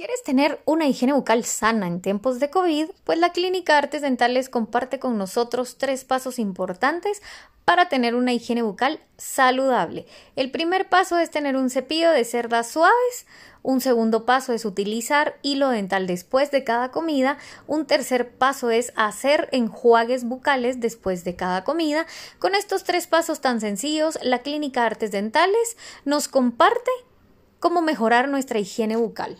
¿Quieres tener una higiene bucal sana en tiempos de COVID? Pues la Clínica Artes Dentales comparte con nosotros tres pasos importantes para tener una higiene bucal saludable. El primer paso es tener un cepillo de cerdas suaves. Un segundo paso es utilizar hilo dental después de cada comida. Un tercer paso es hacer enjuagues bucales después de cada comida. Con estos tres pasos tan sencillos, la Clínica Artes Dentales nos comparte cómo mejorar nuestra higiene bucal.